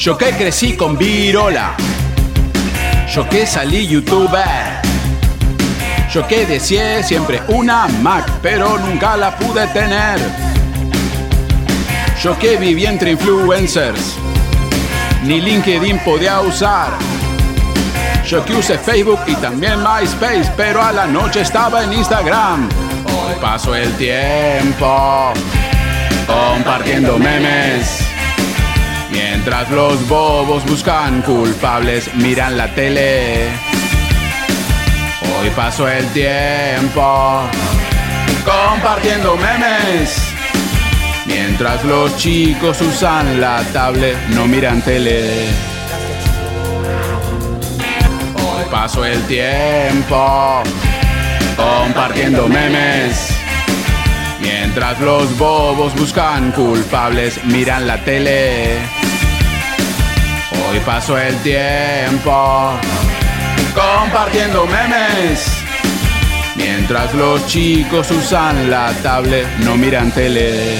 Yo que crecí con Virola. Yo que salí youtuber. Yo que deseé siempre una Mac, pero nunca la pude tener. Yo que viví entre influencers, ni LinkedIn podía usar. Yo que usé Facebook y también MySpace, pero a la noche estaba en Instagram. Hoy paso el tiempo compartiendo memes. Mientras los bobos buscan culpables, miran la tele. Hoy paso el tiempo compartiendo memes. Mientras los chicos usan la tablet, no miran tele. Hoy paso el tiempo compartiendo memes. Mientras los bobos buscan culpables, miran la tele. Paso el tiempo compartiendo memes. Mientras los chicos usan la tablet, no miran tele.